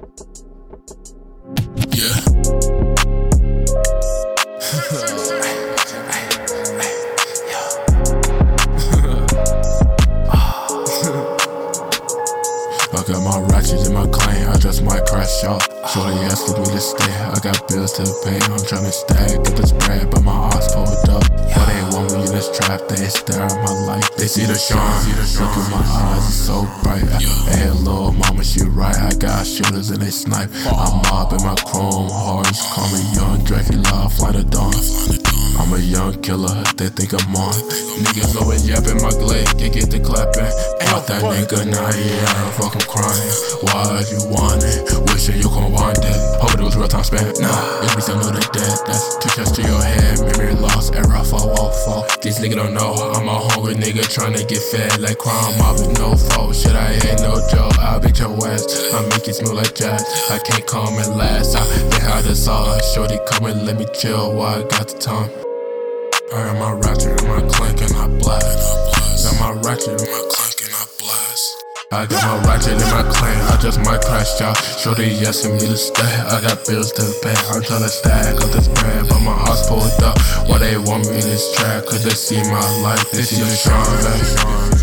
Yeah. I got my ratchet in my claim, I just might crash out. Shorty asking me to stay, I got bills to pay. I'm tryna stack, get this bread, but my eyes pulled up. But they want me in they stare at my life. They see the shine, look in my eyes, it's so bright. Hey, little mama, she right. I got shooters and they snipe. I'm mobbing my chrome hearts, call me young Dracula, fly the dawn. I'm a young killer, they think I'm on. Niggas always yapping my glade, can get the clapping. Out that nigga, nah, yeah, I'm fucking crying. Why you want it? Wishing you can want it. Hope it was real time spent. Nah, if we still know the dead, that's two shots to your head. Memory lost, error, fall, fall. These niggas don't know I'm a hungry nigga trying to get fed like crime. I've been no fault, shit, I ain't no joke. I'll beat your ass, I make it smell like jazz. I can't come and last. I get how this all. Shorty, come and let me chill while I got the time. I got my ratchet and my clank and I blast. Got my ratchet and my clank I. Got my ratchet in my clank, I just might crash out. Shorty asking me to stay, I got bills to pay. I'm tryna stack up this bread, but my heart's pulled up. Why they want me in this track? Cause they see my life, they see the shine.